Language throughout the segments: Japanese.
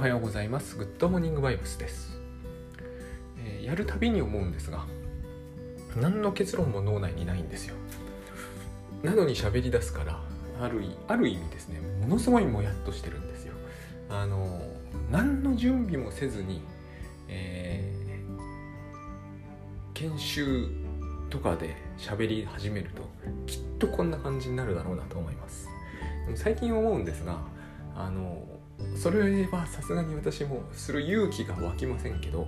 はようございます。グッドモーニングバイブスです、えー、やるたびに思うんですが何の結論も脳内にないんですよ。なのに喋り出すからあるある意味ですねものすごいもやっとしてるんですよ。あの何の準備もせずに、えー、研修とかで喋り始めるときっとこんな感じになるだろうなと思います。最近思うんですがあのそれはさすがに私もする勇気が湧きませんけど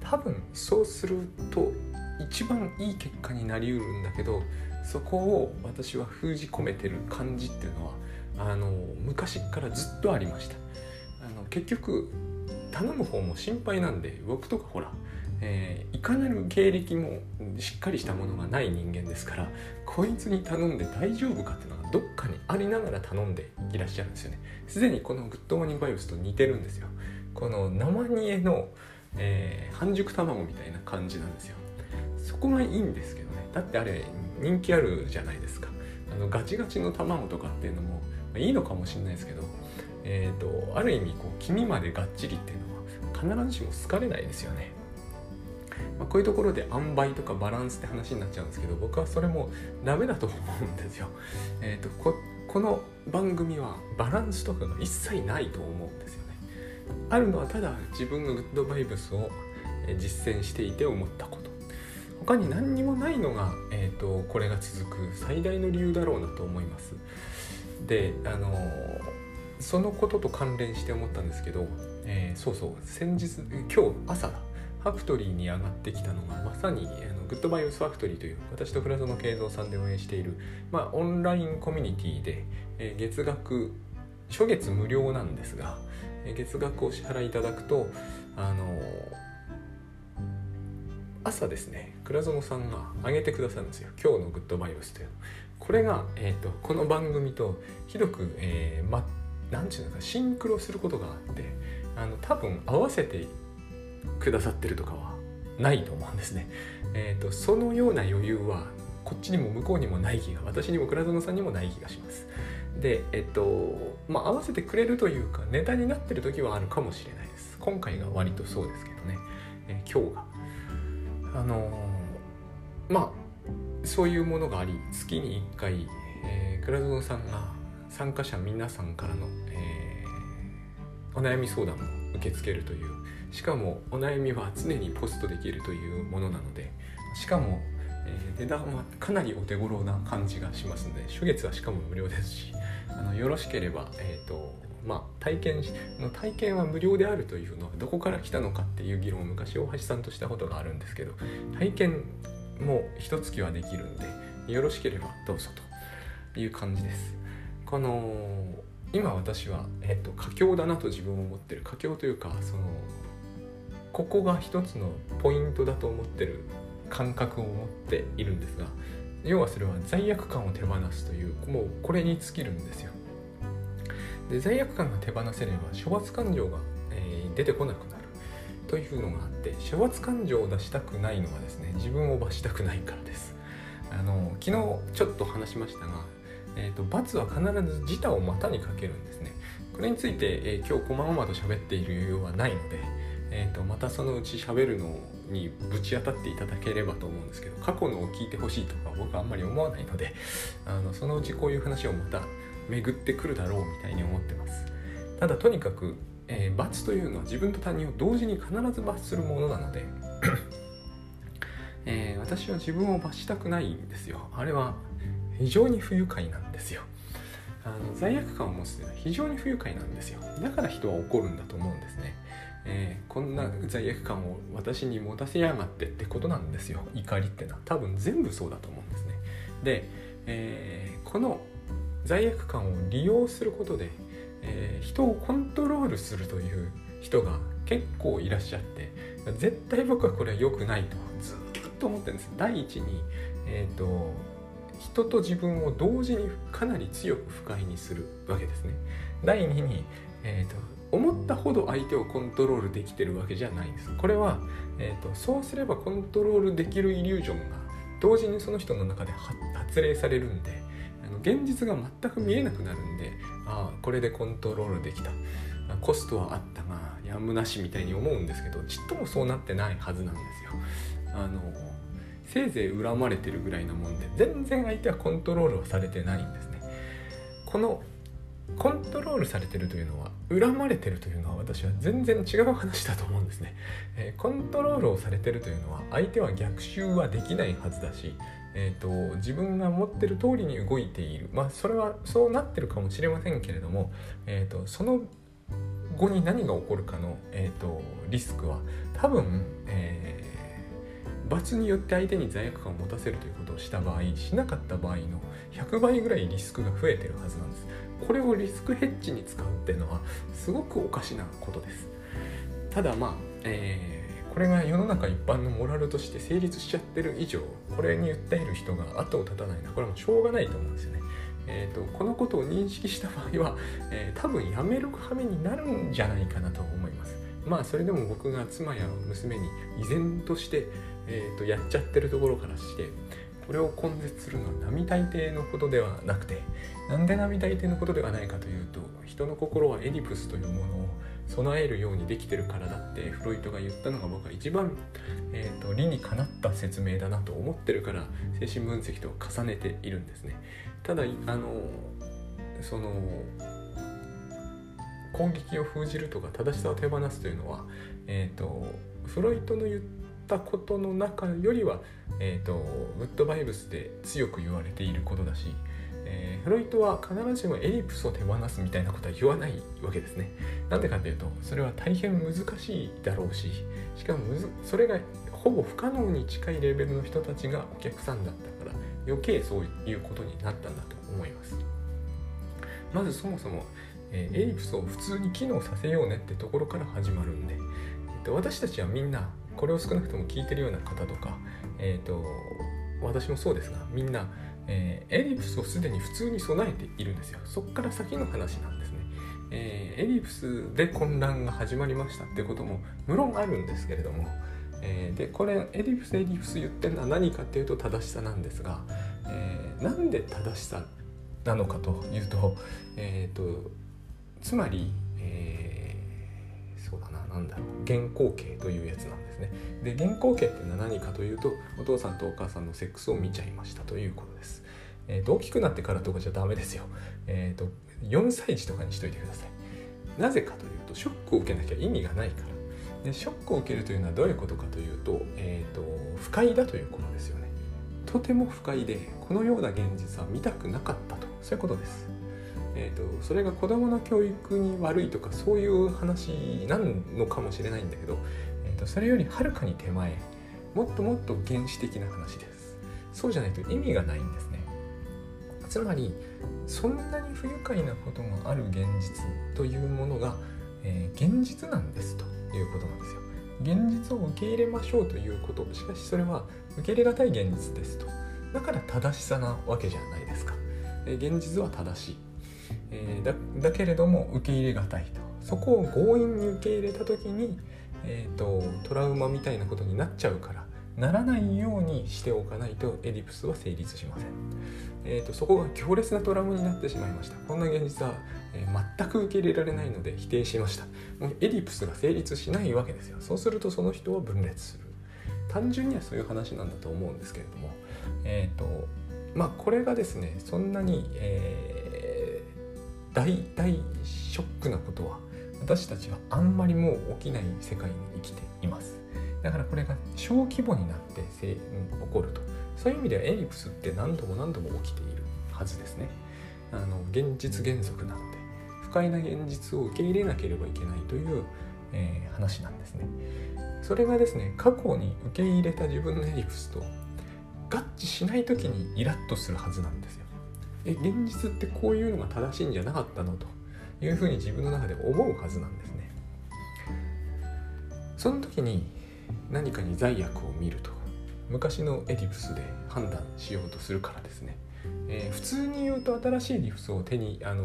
多分そうすると一番いい結果になりうるんだけどそこを私は封じ込めてる感じっていうのはあの昔からずっとありました。あの結局頼む方も心配なんで僕とかほら、えー、いかなる経歴もしっかりしたものがない人間ですからこいつに頼んで大丈夫かってのどっかにありながら頼んでいらっしゃるんですよね。すでにこのグッドモーニングバイブスと似てるんですよ。この生煮えの、えー、半熟卵みたいな感じなんですよ。そこがいいんですけどね。だってあれ人気あるじゃないですか。あのガチガチの卵とかっていうのも、まあ、いいのかもしれないですけどえーと、ある意味こう黄身までがっちりっていうのは必ずしも好かれないですよね。まあ、こういうところで塩梅とかバランスって話になっちゃうんですけど僕はそれもダメだと思うんですよ。えーと、ここの番組はバランスとかが一切ないと思うんですよね。あるのはただ自分のグッドバイブスを実践していて思ったこと。他に何にもないのが、えーと、これが続く最大の理由だろうなと思います。であのそのことと関連して思ったんですけど、えー、そうそう先日今日朝だファクトリーに上がってきたのがまさにあの Good Vibes Factory という私と倉園佳三さんで運営している、まあ、オンラインコミュニティで、えー、月額初月無料なんですが、えー、月額を支払いいただくとあの朝ですね倉園さんが上げてくださるんですよ。今日の Good Vibes という。これが、えーと、この番組とひどく、えー、全何て言うのかシンクロすることがあってあの多分合わせてくださってるとかはないと思うんですね。えーと、そのような余裕はこっちにも向こうにもない気が私にも倉園さんにもない気がします。でえっとまあ合わせてくれるというかネタになってる時はあるかもしれないです。今回が割とそうですけどね、えー、今日が。あのー、まあそういうものがあり月に1回、えー、倉園さんが参加者皆さんからの、えー、お悩み相談も受け付けるというしかもお悩みは常にポストできるというものなのでしかも、えー、値段はかなりお手頃な感じがしますので初月はしかも無料ですしあのよろしければ、えーとまあ、体験の体験は無料であるというのはどこから来たのかっていう議論を昔大橋さんとしたことがあるんですけど体験も一月はできるんでよろしければどうぞという感じです。この今私は、えっと、佳境だなと自分を思ってる佳境というかそのここが一つのポイントだと思ってる感覚を持っているんですが要はそれは罪悪感を手放すというもうこれに尽きるんですよ。で罪悪感が手放せれば処罰感情が、えー、出てこなくなる。というのがあって処罰感情を出したくないのはですね自分を罰したくないからです。あの昨日ちょっと話しましたがえーと、罰は必ず自他を股にかけるんですね。これについて、えー、今日こまごまと喋っている余裕はないので、えーと、またそのうち喋るのにぶち当たっていただければと思うんですけど過去のを聞いてほしいとか僕はあんまり思わないので あのそのうちこういう話をまた巡ってくるだろうみたいに思ってます。ただとにかく、えー、罰というのは自分と他人を同時に必ず罰するものなので えー、私は自分を罰したくないんですよ。あれは非常に不愉快なんですよあの罪悪感を持つというのは非常に不愉快なんですよだから人は怒るんだと思うんですね、えー、こんな罪悪感を私に持たせやがってってことなんですよ。怒りってのは。多分全部そうだと思うんですね。で、えー、この罪悪感を利用することで、えー、人をコントロールするという人が結構いらっしゃって絶対僕はこれは良くないとずっと思ってるんです。第一にえ、ー、と人と自分を同時にかなり強く不快にするわけですね。第2に、えーと、思ったほど相手をコントロールできてるわけじゃないんです。これは、えーと、そうすればコントロールできるイリュージョンが同時にその人の中で発令されるんであの現実が全く見えなくなるんでああこれでコントロールできたコストはあったがやむなしみたいに思うんですけどちっともそうなってないはずなんですよ。あのせいぜい恨まれてるぐらいなもんで全然相手はコントロールはされてないんですね。このコントロールされてるというのは恨まれてるというのは私は全然違う話だと思うんですね、えー、コントロールをされてるというのは相手は逆襲はできないはずだし、えーと、自分が持ってる通りに動いている。まあそれはそうなってるかもしれませんけれども、えーと、その後に何が起こるかの、えーとリスクは多分、えー罰によって相手に罪悪感を持たせるということをした場合しなかった場合の100倍ぐらいリスクが増えてるはずなんです。これをリスクヘッジに使うっていうのはすごくおかしなことです。ただまあ、えー、これが世の中一般のモラルとして成立しちゃってる以上これに訴える人が後を絶たない。のはこれはもうしょうがないと思うんですよね。えーと、このことを認識した場合は、えー、多分やめる羽目になるんじゃないかなと思います。まあそれでも僕が妻や娘に依然として、えーと、やっちゃってるところからしてこれを根絶するのは並大抵のことではなくてなんで並大抵のことではないかというと人の心はエディプスというものを備えるようにできてるからだってフロイトが言ったのが僕は一番、えーと、理にかなった説明だなと思ってるから精神分析と重ねているんですね。ただあのその攻撃を封じるとか正しさを手放すというのは、えーとフロイトの言ったことの中よりは、えーと、グッドバイブスで強く言われていることだし、えー、フロイトは必ずしもエリプスを手放すみたいなことは言わないわけですね。なんでかっていうとそれは大変難しいだろうししかもずそれがほぼ不可能に近いレベルの人たちがお客さんだったから余計そういうことになったんだと思います。まずそもそも、えー、エリプスを普通に機能させようねってところから始まるんで、えっと、私たちはみんなこれを少なくとも聞いてるような方とか、えーと、私もそうですがみんな、えー、エリプスをすでに普通に備えているんですよ。そこから先の話なんですね、えー、エリプスで混乱が始まりましたってことも無論あるんですけれども、えー、でこれエリプスエリプス言ってるのは何かっていうと正しさなんですが、えー、なんで正しさなのかというと,、えーとつまり、えーそうだな何だろう原稿形というやつなんですね。で原稿形っていうのは何かというとお父さんとお母さんのセックスを見ちゃいましたということです、えー、と大きくなってからとかじゃダメですよ。えっ、ー、と4歳児とかにしといてください。なぜかというとショックを受けなきゃ意味がないから。でショックを受けるというのはどういうことかというと,、えーと、不快だということですよね。とても不快でこのような現実は見たくなかったと。そういうことです。えーと、それが子どもの教育に悪いとかそういう話なのかもしれないんだけど、えーと、それよりはるかに手前もっともっと原始的な話です。そうじゃないと意味がないんですね。つまりそんなに不愉快なことがある現実というものが、えー、現実なんですということなんですよ。現実を受け入れましょうということ。しかしそれは受け入れがたい現実ですと。だから正しさなわけじゃないですか。現実は正しい。えー、だけれども受け入れがたいと。そこを強引に受け入れた時に、えーと、トラウマみたいなことになっちゃうからならないようにしておかないとエディプスは成立しません、えーと、そこが強烈なトラウマになってしまいました。こんな現実は、えー、全く受け入れられないので否定しました。もうエディプスが成立しないわけですよ。そうするとその人は分裂する。単純にはそういう話なんだと思うんですけれどもえっ、ー、とまあこれがですねそんなに、えー大大ショックなことは私たちはあんまりもう起きない世界に生きています。だからこれが小規模になって起こると。そういう意味ではエリプスって何度も何度も起きているはずですね。あの現実原則なので不快な現実を受け入れなければいけないという、えー、話なんですね。それがですね過去に受け入れた自分のエリプスと合致しない時にイラッとするはずなんですよ。え現実ってこういうのが正しいんじゃなかったのというふうに自分の中で思うはずなんですね。その時に何かに罪悪を見ると昔のエディプスで判断しようとするからですね、えー、普通に言うと新しいエディプスを手にあの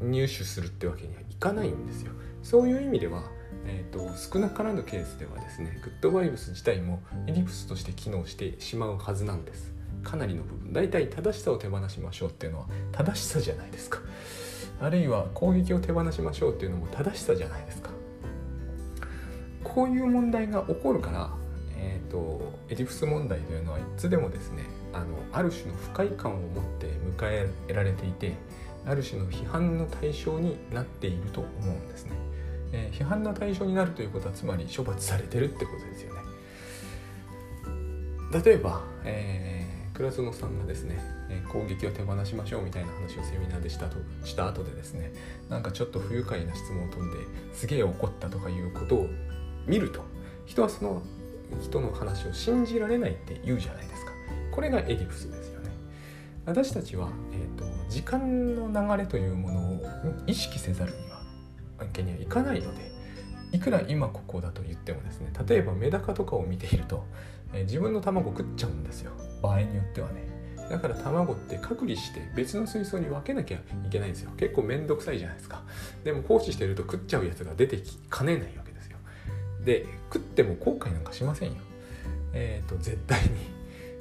入手するってわけにはいかないんですよ。そういう意味ではえーと、少なからぬケースではですねグッドバイブス自体もエディプスとして機能してしまうはずなんです。かなりの部分大体正しさを手放しましょうっていうのは正しさじゃないですか。あるいは攻撃を手放しましょうっていうのも正しさじゃないですか。こういう問題が起こるからえーと、エジプス問題というのはいつでもですねあのある種の不快感を持って迎えられていてある種の批判の対象になっていると思うんですね、えー、批判の対象になるということはつまり処罰されてるってことですよね。例えば、え、倉園さんがですねえ攻撃を手放しましょうみたいな話をセミナーでしたとした後でですねなんかちょっと不愉快な質問を飛んですげえ怒ったとかいうことを見ると人はその人の話を信じられないって言うじゃないですか。これがエディプスですよね。私たちは、えーと、時間の流れというものを意識せざるには案件にはいかないのでいくら今ここだと言ってもですね例えばメダカとかを見ていると、え、自分の卵食っちゃうんですよ。場合によってはね。だから卵って隔離して別の水槽に分けなきゃいけないんですよ。結構めんどくさいじゃないですか。でも放置してると食っちゃうやつが出てきかねないわけですよ。で食っても後悔なんかしませんよ。えっ、ー、と絶対に。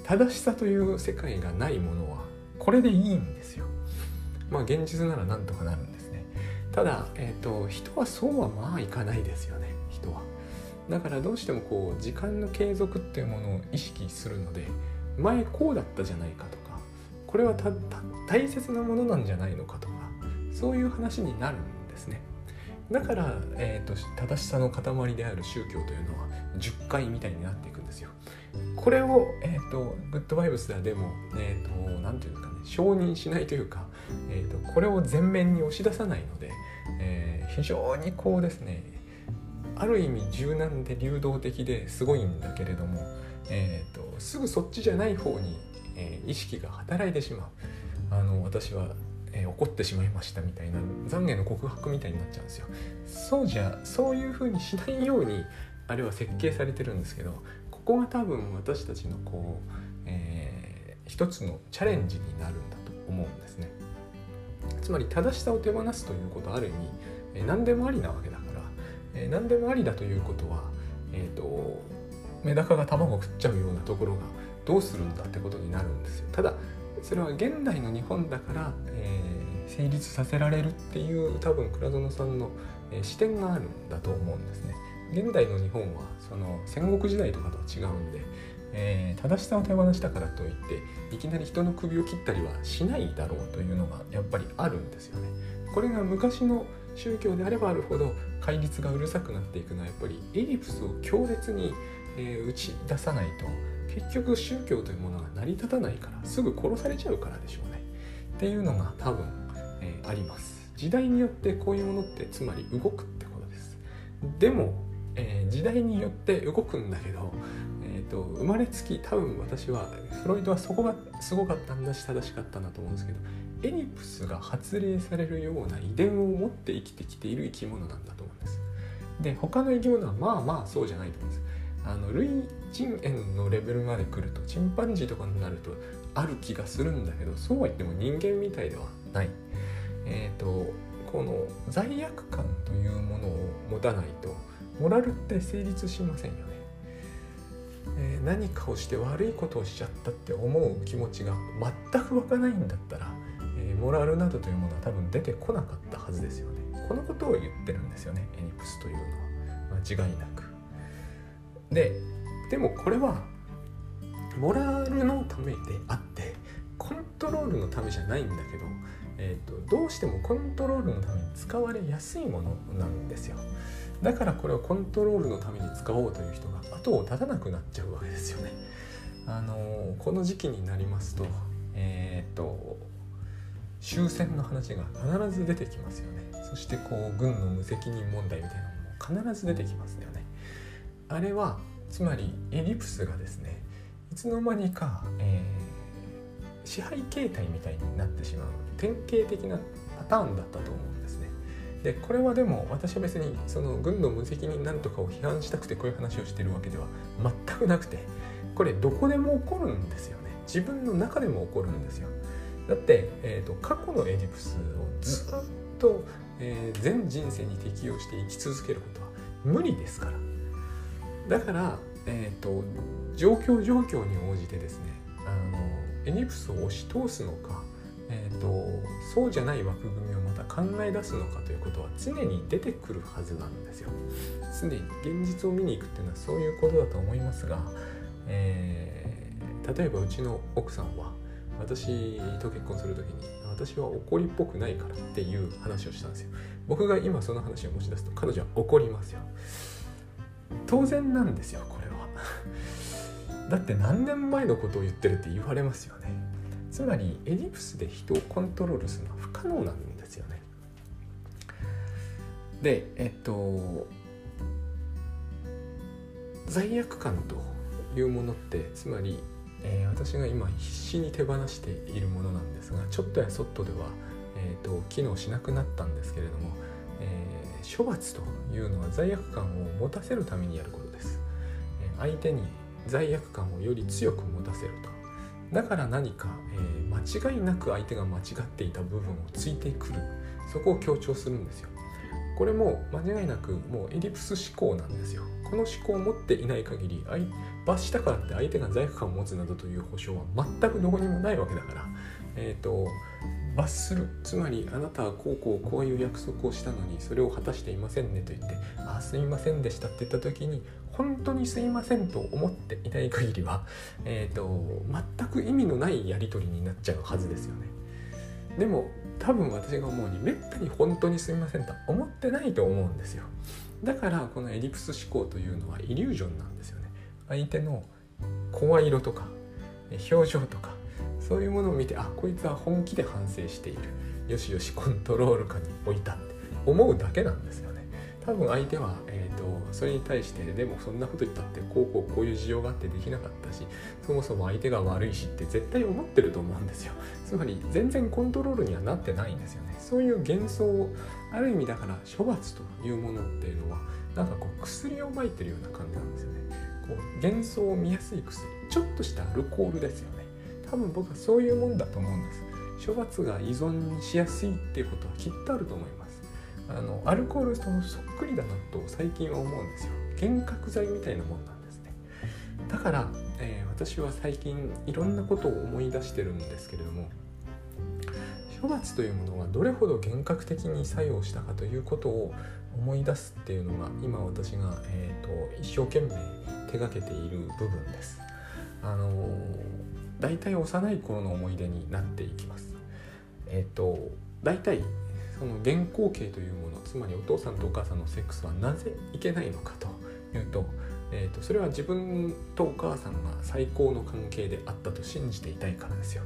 正しさという世界がないものはこれでいいんですよ。まあ現実ならなんとかなるんですね。ただ、えーと、人はそうはまあいかないですよね。だからどうしてもこう時間の継続っていうものを意識するので前こうだったじゃないかとかこれは大切なものなんじゃないのかとかそういう話になるんですねだから、えーと、正しさの塊である宗教というのは10回みたいになっていくんですよ。これを、えーと、グッドバイブスではでも何、えーと、て言うかね承認しないというか、えーと、これを前面に押し出さないので、えー、非常にこうですねある意味柔軟で流動的ですごいんだけれども、えー、とすぐそっちじゃない方に、えー、意識が働いてしまう。あの私はえー、怒ってしまいましたみたいな懺悔の告白みたいになっちゃうんですよ。そうじゃそういう風にしないようにあれは設計されてるんですけどここが多分私たちのこう、えー、一つのチャレンジになるんだと思うんですね。つまり正しさを手放すということある意味、えー、何でもありなわけだ、えー、何でもありだということはえっ、ー、とメダカが卵を食っちゃうようなところがどうするんだってことになるんですよただそれは現代の日本だから、えー、成立させられるっていう多分倉園さんの、えー、視点があるんだと思うんですね。現代の日本はその戦国時代とかとは違うんで、えー、正しさを手放したからといっていきなり人の首を切ったりはしないだろうというのがやっぱりあるんですよね。これが昔の宗教であればあるほど戒律がうるさくなっていくのはやっぱりエリプスを強烈に、えー、打ち出さないと結局宗教というものが成り立たないからすぐ殺されちゃうからでしょうね。っていうのが多分、えー、あります時代によってこういうものってつまり動くってことです。でも、えー、時代によって動くんだけど、えーと、生まれつき多分私はフロイトはそこがすごかったんだし正しかったなと思うんですけどエニプスが発令されるような遺伝を持って生きてきている生き物なんだと思うんです。で他の生き物はまあまあそうじゃないと思うんです。あの類人猿のレベルまで来るとチンパンジーとかになるとある気がするんだけどそうは言っても人間みたいではない。えっ、ー、とこの罪悪感というものを持たないとモラルって成立しませんよね、えー、何かをして悪いことをしちゃったって思う気持ちが全く湧かないんだったら、ー、モラルなどというものは多分出てこなかったはずですよね。このことを言ってるんですよねエニプスというのは。間違いなく。ででもこれはモラルのためであってコントロールのためじゃないんだけど、えーと、どうしてもコントロールのために使われやすいものなんですよ。だからこれをコントロールのために使おうという人が後を絶たなくなっちゃうわけですよね。あのー、この時期になりますとえっ、と終戦の話が必ず出てきますよね。そしてこう軍の無責任問題みたいなのも必ず出てきますよね。あれはつまりエリプスがですねいつの間にか、えー、支配形態みたいになってしまう典型的なパターンだったと思うんですね。でこれはでも私は別にその軍の無責任なんとかを批判したくてこういう話をしてるわけでは全くなくてこれどこでも起こるんですよね。自分の中でも起こるんですよ。だって、えーと、過去のエジプスをずっと、えー、全人生に適応して生き続けることは無理ですから。だから、えーと、状況状況に応じてですねあのエニプスを押し通すのか、えーと、そうじゃない枠組みをまた考え出すのかということは常に出てくるはずなんですよ。常に現実を見に行くっていうのはそういうことだと思いますが、えー、例えばうちの奥さんは私と結婚する時に私は怒りっぽくないからっていう話をしたんですよ。僕が今その話を持ち出すと彼女は怒りますよ。当然なんですよこれは。だって何年前のことを言ってるって言われますよね。つまりエリプスで人をコントロールするのは不可能なんですよね。でえっと罪悪感というものってつまりえー、私が今必死に手放しているものなんですがちょっとやそっとでは、えーと、機能しなくなったんですけれども、えー、処罰というのは罪悪感を持たせるためにやることです、えー、相手に罪悪感をより強く持たせると。だから何か、え間違いなく相手が間違っていた部分をついてくる。そこを強調するんですよ。これも間違いなくもうエリプス思考なんですよ。この思考を持っていない限り罰したからって相手が罪悪感を持つなどという保証は全くどこにもないわけだから、えーと、罰するつまりあなたはこうこうこういう約束をしたのにそれを果たしていませんねと言って「ああすいませんでした」って言った時に本当にすいませんと思っていない限りは、えーと、全く意味のないやり取りになっちゃうはずですよね。でも多分私が思うにめったに本当にすいませんと思ってないと思うんですよ。だからこのエリプス思考というのはイリュージョンなんですよね。相手の声色とか表情とかそういうものを見てあこいつは本気で反省しているよしよしコントロール下に置いたって思うだけなんですよね多分相手は、えーと、それに対してでもそんなこと言ったってこうこうこういう事情があってできなかったしそもそも相手が悪いしって絶対思ってると思うんですよ。つまり全然コントロールにはなってないんですよね。そういう幻想をある意味だから処罰というものっていうのはなんかこう薬をまいてるような感じなんですよね。こう幻想を見やすい薬。ちょっとしたアルコールですよね。多分僕はそういうもんだと思うんです。処罰が依存しやすいっていうことはきっとあると思います。あのアルコールとそっくりだなと最近は思うんですよ幻覚剤みたいなもんなんですねだから、えー、私は最近いろんなことを思い出してるんですけれども処罰というものがどれほど幻覚的に作用したかということを思い出すっていうのが今私が、えーと、一生懸命手がけている部分です。あのー、大体幼い頃の思い出になっていきます。えっ、ー、と大体その原光景というものつまりお父さんとお母さんのセックスはなぜいけないのかと。いうと,、えーと、それは自分とお母さんが最高の関係であったと信じていたいからですよ。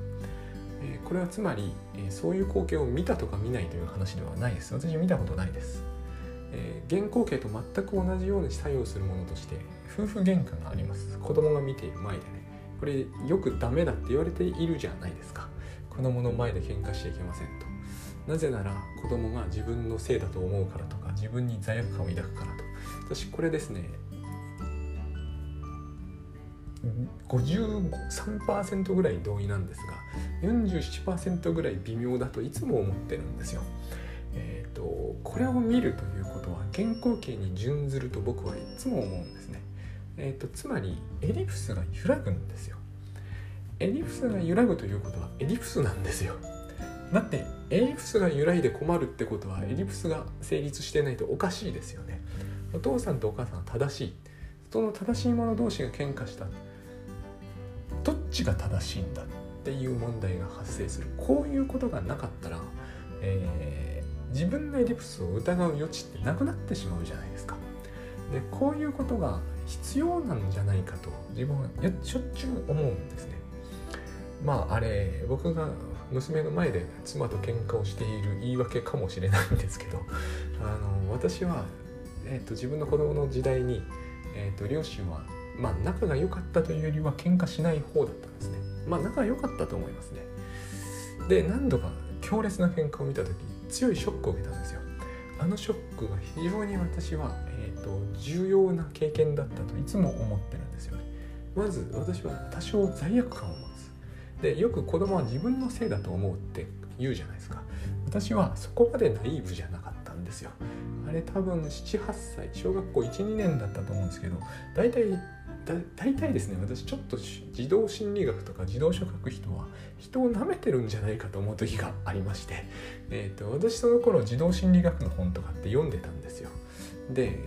えー、これはつまり、えー、そういう光景を見たとか見ないという話ではないです。私見たことないです、えー、原光景と全く同じように作用するものとして夫婦喧嘩があります。子供が見ている前でね。これよくダメだって言われているじゃないですか。子供の前で喧嘩しちゃいけませんと。なぜなら子供が自分のせいだと思うからとか自分に罪悪感を抱くからと私これですね53%ぐらい同意なんですが47%ぐらい微妙だといつも思ってるんですよ。えーと、これを見るということは原稿形に準ずると僕はいつも思うんですね。えーと、つまりエリプスが揺らぐんですよ。エリプスが揺らぐということはエリプスなんですよ。だってエリプスが揺らいで困るってことはエリプスが成立してないとおかしいですよね。お父さんとお母さんは正しい。その正しい者同士が喧嘩した。どっちが正しいんだっていう問題が発生するこういうことがなかったら、えー、自分のエリプスを疑う余地ってなくなってしまうじゃないですか。でこういうことが必要なんじゃないかと自分はしょっちゅう思うんですね。まああれ僕が娘の前で妻と喧嘩をしている言い訳かもしれないんですけど あの私は、えーと、自分の子供の時代に、えーと両親はまあ仲が良かったというよりは喧嘩しない方だったんですね。まあ仲が良かったと思いますね。で何度か強烈な喧嘩を見た時強いショックを受けたんですよ。あのショックが非常に私は、えーと、重要な経験だったといつも思ってるんですよね。まず私は多少罪悪感をでよく子供は自分のせいだと思うって言うじゃないですか。私はそこまでナイーブじゃなかったんですよ。あれ多分78歳小学校12年だったと思うんですけど大体だ大体ですね私ちょっと児童心理学とか児童書書く人は人を舐めてるんじゃないかと思う時がありまして、えーと、私その頃児童心理学の本とかって読んでたんですよ。で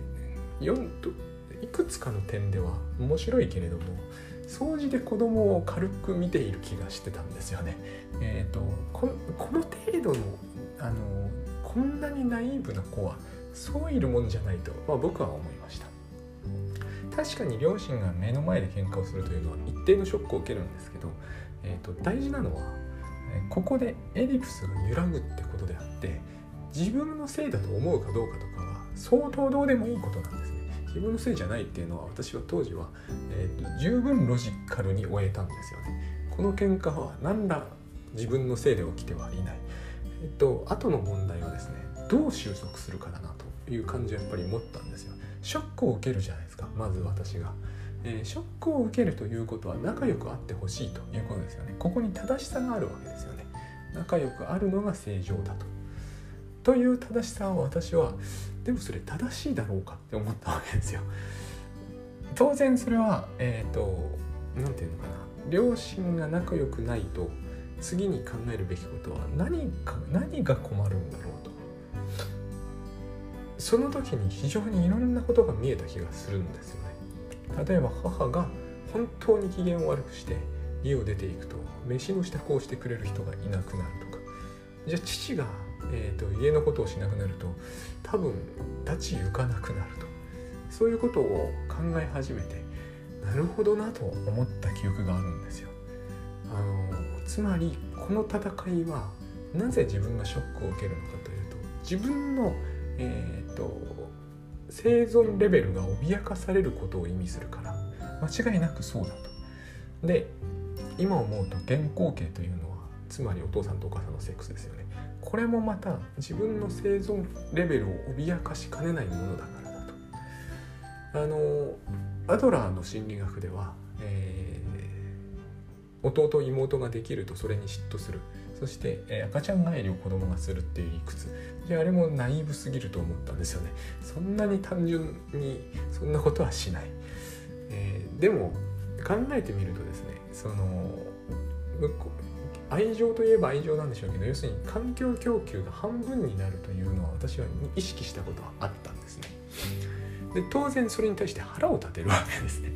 読んいくつかの点では面白いけれども掃除で子供を軽く見ている気がしてたんですよね。えーと、この程度のあのこんなにナイーブな子はそういるもんじゃないと、まあ、僕は思いました。確かに両親が目の前で喧嘩をするというのは一定のショックを受けるんですけど、えーと、大事なのはここでエディプスが揺らぐってことであって自分のせいだと思うかどうかとかは相当どうでもいいことなんです。自分のせいじゃないっていうのは私は当時は、えーと、十分ロジカルに終えたんですよね。この喧嘩は何ら自分のせいで起きてはいない。えっと後の問題はですねどう収束するかだなという感じはやっぱり持ったんですよ。ショックを受けるじゃないですかまず私が、えー、ショックを受けるということは仲良くあってほしいということですよねここに正しさがあるわけですよね仲良くあるのが正常だとという正しさを私はでもそれ正しいだろうかって思ったわけですよ。当然それはえっ、ー、と何て言うのかな。両親が仲良くないと次に考えるべきことは何か何が困るんだろうと。その時に非常にいろんなことが見えた気がするんですよね。例えば母が本当に機嫌を悪くして家を出ていくと飯の支度をしてくれる人がいなくなるとか。じゃあ父が、えーと、家のことをしなくなると多分立ち行かなくなるとそういうことを考え始めてなるほどなと思った記憶があるんですよあのつまりこの戦いはなぜ自分がショックを受けるのかというと自分のえーと、生存レベルが脅かされることを意味するから間違いなくそうだと。で今思うと原稿形というのはつまりお父さんとお母さんのセックスですよね。これもまた自分の生存レベルを脅かしかねないものだからだと。あのアドラーの心理学では、えー、弟妹ができるとそれに嫉妬する。そして、えー、赤ちゃん帰りを子供がするっていう理屈。であれもナイーブすぎると思ったんですよね。そんなに単純にそんなことはしない、えー、でも考えてみるとですねその愛情といえば愛情なんでしょうけど要するに環境供給が半分になるというのは私は意識したことはあったんですね。で当然それに対して腹を立てるわけですね。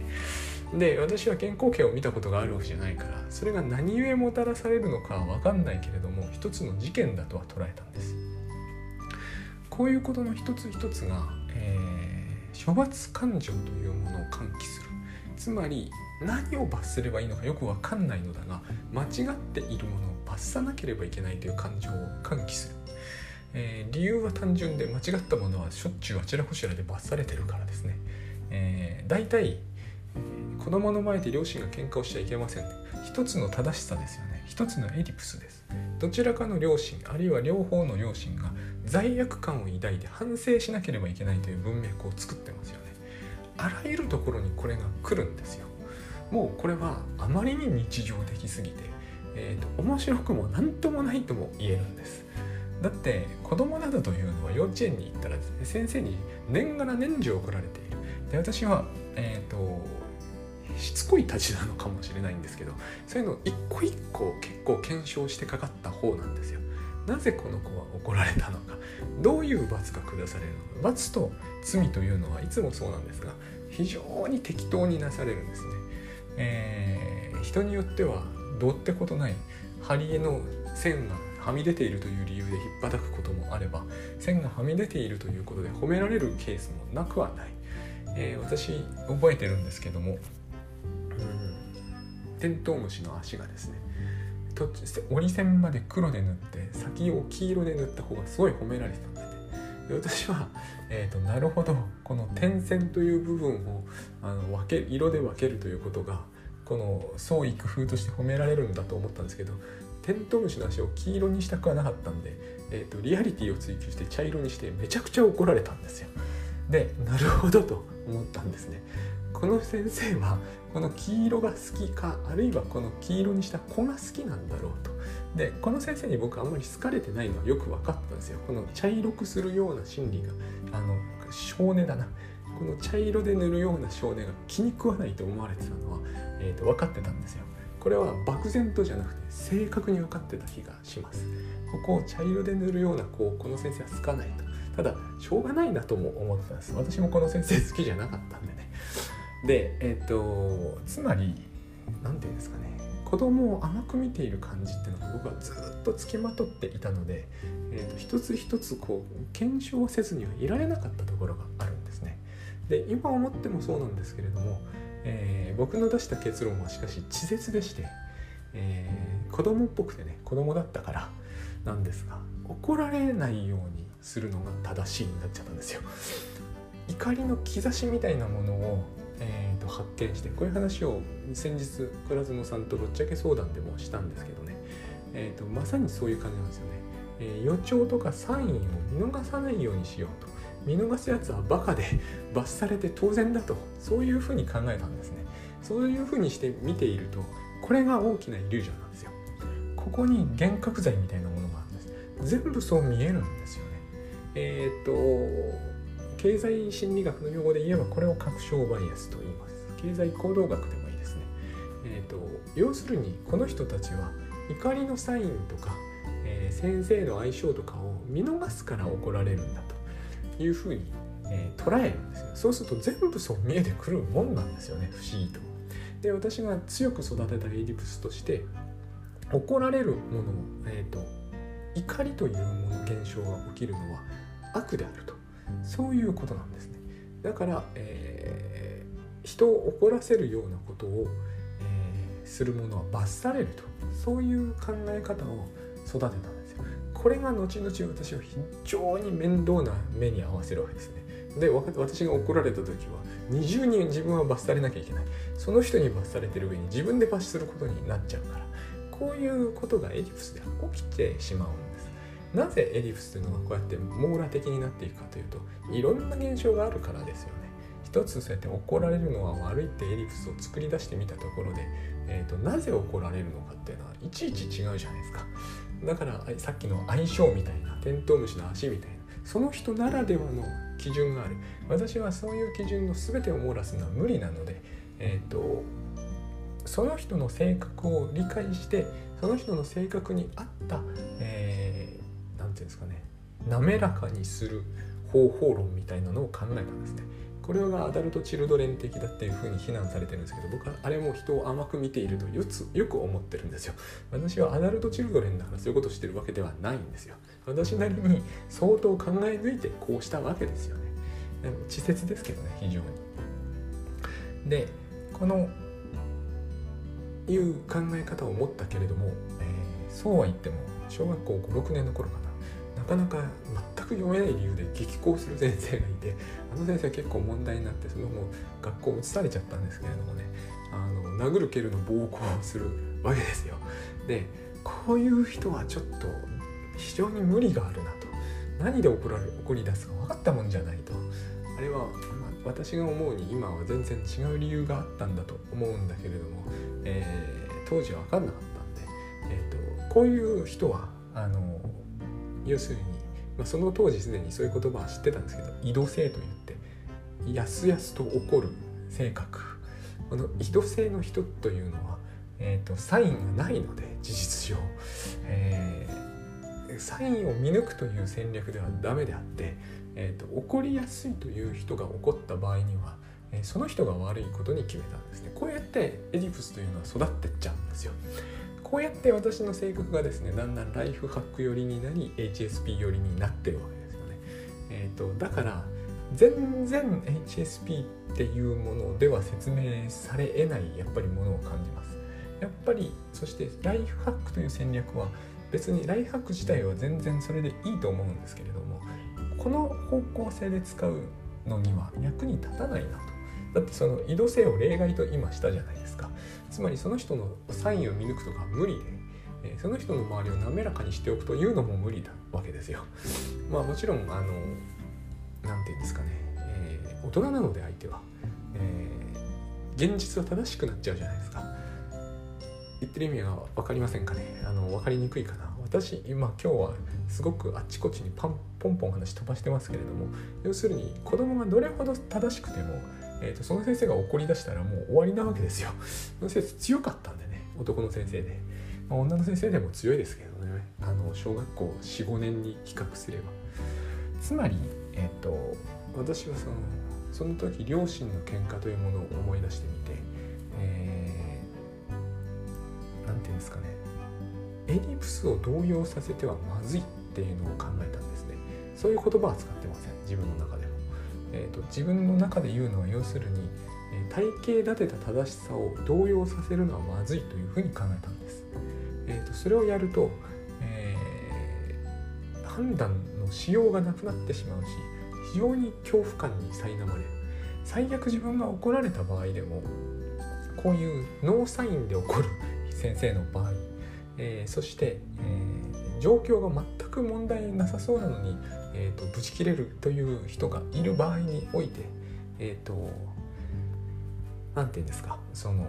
で私は健康形を見たことがあるわけじゃないからそれが何故もたらされるのかは分かんないけれども一つの事件だとは捉えたんです。こういうことの一つ一つが、えー、処罰感情というものを喚起する。つまり何を罰すればいいのかよく分かんないのだが間違っているものを罰さなければいけないという感情を喚起する、えー、理由は単純で間違ったものはしょっちゅうあちらこちらで罰されてるからですね、えー、大体子供の前で両親が喧嘩をしちゃいけません。一つの正しさですよね。一つのエディプスです。どちらかの両親あるいは両方の両親が罪悪感を抱いて反省しなければいけないという文脈を作ってますよね。あらゆるところにこれが来るんですよ。もうこれはあまりに日常的すぎて、えーと、面白くも何ともないとも言えるんです。だって子供などというのは幼稚園に行ったらね先生に年がら年中怒られている。で私は、えーとしつこいたちなのかもしれないんですけどそういうのを一個一個結構検証してかかった方なんですよ。なぜこの子は怒られたのか。どういう罰が下されるのか。罰と罪というのはいつもそうなんですが非常に適当になされるんですね、えー、人によってはどうってことない針の線がはみ出ているという理由で引っ叩くこともあれば線がはみ出ているということで褒められるケースもなくはない、えー、私覚えてるんですけども、うん、テントウムシの足がですね折り線まで黒で塗って先を黄色で塗った方がすごい褒められてたんですね。で私は、えーと、なるほどこの点線という部分をあの分け色で分けるということがこの創意工夫として褒められるんだと思ったんですけどテントウムシの足を黄色にしたくはなかったんで、えーと、リアリティを追求して茶色にしてめちゃくちゃ怒られたんですよ。でなるほどと思ったんですね。この先生はこの黄色が好きかあるいはこの黄色にした子が好きなんだろうと。でこの先生に僕あんまり好かれてないのはよく分かったんですよ。この茶色くするような心理があの少年だな。この茶色で塗るような少年が気に食わないと思われてたのは、えーと、分かってたんですよ。これは漠然とじゃなくて正確に分かってた気がします。ここを茶色で塗るような子をこの先生は好かないと。ただしょうがないなとも思ってたんです。私もこの先生好きじゃなかったんでね。でえっ、ー、とつまり何て言うんですかね。子供を甘く見ている感じっていうのが僕はずっとつきまとっていたので、えーと、一つ一つこう検証せずにはいられなかったところがあるんですね。で今思ってもそうなんですけれども、えー、僕の出した結論はしかし稚拙でして、えー、子供っぽくてね子供だったからなんですが怒られないようにするのが正しいになっちゃったんですよ。怒りの兆しみたいなものをえー、と発見してこういう話を先日倉園さんとぶっちゃけ相談でもしたんですけどね、えーと、まさにそういう感じなんですよね、えー、予兆とかサインを見逃さないようにしようと。見逃すやつはバカで 罰されて当然だと。そういうふうに考えたんですね。そういうふうにして見ているとこれが大きなイリュージョンなんですよ。ここに幻覚剤みたいなものがあるんです。全部そう見えるんですよ。えっ、ー、と経済心理学の用語で言えばこれを確証バイアスと言います。経済行動学でもいいですね、えーと、要するにこの人たちは怒りのサインとか、えー、先生の相性とかを見逃すから怒られるんだと。いうふうに、えー、捉えるんですよ。そうすると全部そう見えてくるもんなんですよね。不思議と。で私が強く育てたエディプスとして怒られるもの、えーと怒りというもの現象が起きるのは悪であると。そういうことなんですね。だから、えー、人を怒らせるようなことを、えー、するものは罰されると。そういう考え方を育てたんですよ。これが後々私を非常に面倒な目に合わせるわけですね。で私が怒られた時は二重に自分は罰されなきゃいけない。その人に罰されてる上に自分で罰することになっちゃうから。こういうことがエディプスで起きてしまうんなぜエリプスというのがこうやって網羅的になっていくかというといろんな現象があるからですよね。一つそうやって怒られるのは悪いってエリプスを作り出してみたところで、えーと、なぜ怒られるのかっていうのはいちいち違うじゃないですか。だからさっきの相性みたいなテントウムシの足みたいなその人ならではの基準がある私はそういう基準の全てを網羅するのは無理なので、えーとその人の性格を理解してその人の性格に合った、えていうんですかね滑らかにする方法論みたいなのを考えたんですね。これがアダルト・チルドレン的だっていうふうに非難されてるんですけど僕はあれも人を甘く見ているとよつよく思ってるんですよ。私はアダルト・チルドレンだからそういうことをしてるわけではないんですよ。私なりに相当考え抜いてこうしたわけですよね。稚拙ですけどね非常に。でこのいう考え方を持ったけれども、えー、そうは言っても小学校56年の頃かな。かなか全く読めない理由で激高する先生がいてあの先生は結構問題になってその後学校移されちゃったんですけれどもねあの殴る蹴るの暴行をするわけですよ。でこういう人はちょっと非常に無理があるなと何で怒られ怒り出すか分かったもんじゃないとあれは、まあ、私が思うに今は全然違う理由があったんだと思うんだけれども、えー、当時は分かんなかったんで、えーと、こういう人はあの要するに、まあ、その当時すでにそういう言葉は知ってたんですけど移動性といってやすやすと起こる性格この移動性の人というのは、えーと、サインがないので事実上、えー、サインを見抜くという戦略ではダメであって、えーと、と起こりやすいという人が起こった場合にはその人が悪いことに決めたんですね。こうやってエディプスというのは育ってっちゃうんですよ。こうやって私の性格がですねだんだんライフハック寄りになり HSP 寄りになってるわけですよね。えーと、だから全然 HSP っていうものでは説明されえないやっぱりものを感じます。やっぱりそしてライフハックという戦略は別にライフハック自体は全然それでいいと思うんですけれどもこの方向性で使うのには役に立たないなと。だってその移動性を例外と今したじゃないですか。つまりその人のサインを見抜くとか無理で、え、その人の周りを滑らかにしておくというのも無理なわけですよ。まあもちろんあの何て言うんですかね、えー、大人なので相手は、えー、現実は正しくなっちゃうじゃないですか。言ってる意味が分かりませんかね。あの分かりにくいかな。私今今日はすごくあっちこっちにパンポンポン話飛ばしてますけれども要するに子供がどれほど正しくても、えーと、その先生が怒り出したらもう終わりなわけですよ。その先生強かったんでね男の先生で、まあ、女の先生でも強いですけどねあの小学校45年に比較すれば。つまり、えっ、ー、と私はそのその時両親の喧嘩というものを思い出してみてエリプスを動揺させてはまずいっていうのを考えたんですね。そういう言葉は使ってません。自分の中でも、えーと、自分の中で言うのは要するに体系立てた正しさを動揺させるのはまずいというふうに考えたんです、えーと、それをやると、えー、判断のしようがなくなってしまうし非常に恐怖感に苛まれる。最悪自分が怒られた場合でもこういうノーサインで起こる先生の場合えー、そして、えー、状況が全く問題なさそうなのに、えーと、ブチ切れるという人がいる場合においてえっ、ー、と何て言うんですかその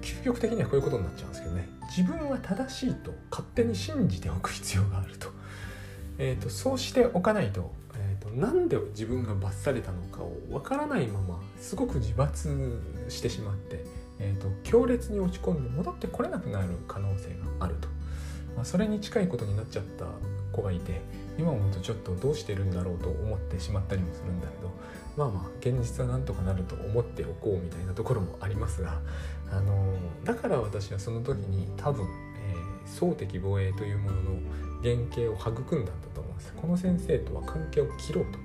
究極的にはこういうことになっちゃうんですけどね。自分は正しいと勝手に信じておく必要があると,、えーと、そうしておかないと,、えーと、となんで自分が罰されたのかをわからないまますごく自罰してしまってえーと、強烈に落ち込んで戻ってこれなくなる可能性があると、まあ、それに近いことになっちゃった子がいて今思うとちょっとどうしてるんだろうと思ってしまったりもするんだけどまあまあ現実はなんとかなると思っておこうみたいなところもありますが、あのー、だから私はその時に多分、えー、総敵防衛というものの原型を育んだんだと思います。この先生とは関係を切ろうと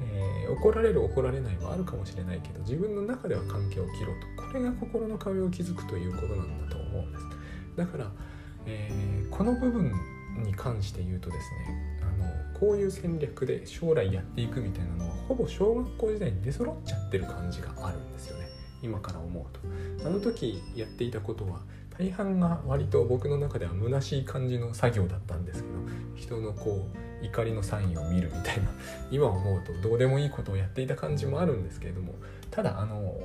えー、怒られる怒られないはあるかもしれないけど自分の中では関係を切ろうと。これが心の壁を築くということなんだと思うんです。だから、えー、この部分に関して言うとですねあのこういう戦略で将来やっていくみたいなのはほぼ小学校時代に出揃っちゃってる感じがあるんですよね。今から思うと。あの時やっていたことは大半が割と僕の中では虚しい感じの作業だったんですけど人のこう怒りのサインを見るみたいな 今思うとどうでもいいことをやっていた感じもあるんですけれどもただあの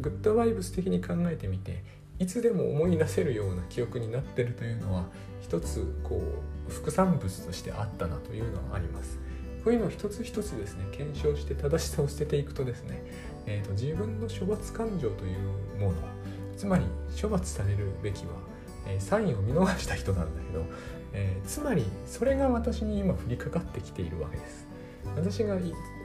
グッドバイブス的に考えてみていつでも思い出せるような記憶になってるというのは一つこう副産物としてあったなというのはあります。こういうのを一つ一つですね検証して正しさを捨てていくとですね、えーと、自分の処罰感情というものつまり処罰されるべきは、えー、サインを見逃した人なんだけど、えー、つまりそれが私に今降りかかってきているわけです。私が、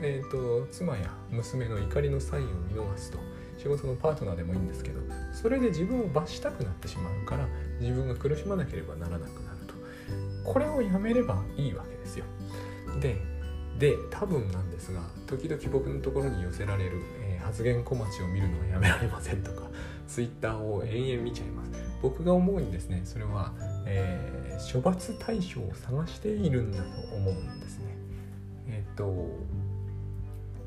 えーと、妻や娘の怒りのサインを見逃すと仕事のパートナーでもいいんですけどそれで自分を罰したくなってしまうから自分が苦しまなければならなくなるとこれをやめればいいわけですよ。でで多分なんですが時々僕のところに寄せられる、えー、発言小町を見るのはやめられませんとかツイッターを延々見ちゃいます。僕が思うにですね。それは、えー、処罰対象を探しているんだと思うんですね。えっ、ー、と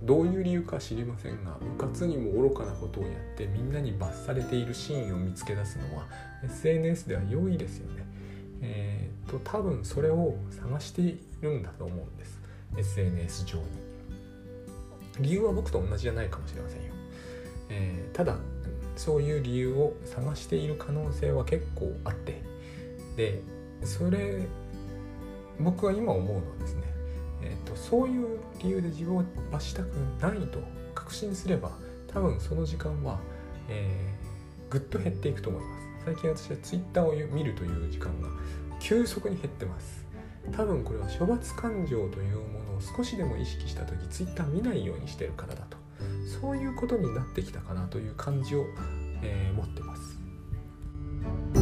どういう理由か知りませんが部活にも愚かなことをやってみんなに罰されているシーンを見つけ出すのは SNS では良いですよね。えっ、と多分それを探しているんだと思うんです。SNS 上に。理由は僕と同じじゃないかもしれませんよ、えー、ただそういう理由を探している可能性は結構あって。でそれ僕は今思うのはですね、えーと、そういう理由で自分を罰したくないと確信すれば多分その時間は、えー、ぐっと減っていくと思います。最近私は Twitter を見るという時間が急速に減ってます。多分これは処罰感情というものを少しでも意識した時 Twitter 見ないようにしてるからだと。そういうことになってきたかなという感じを、えー、持ってます。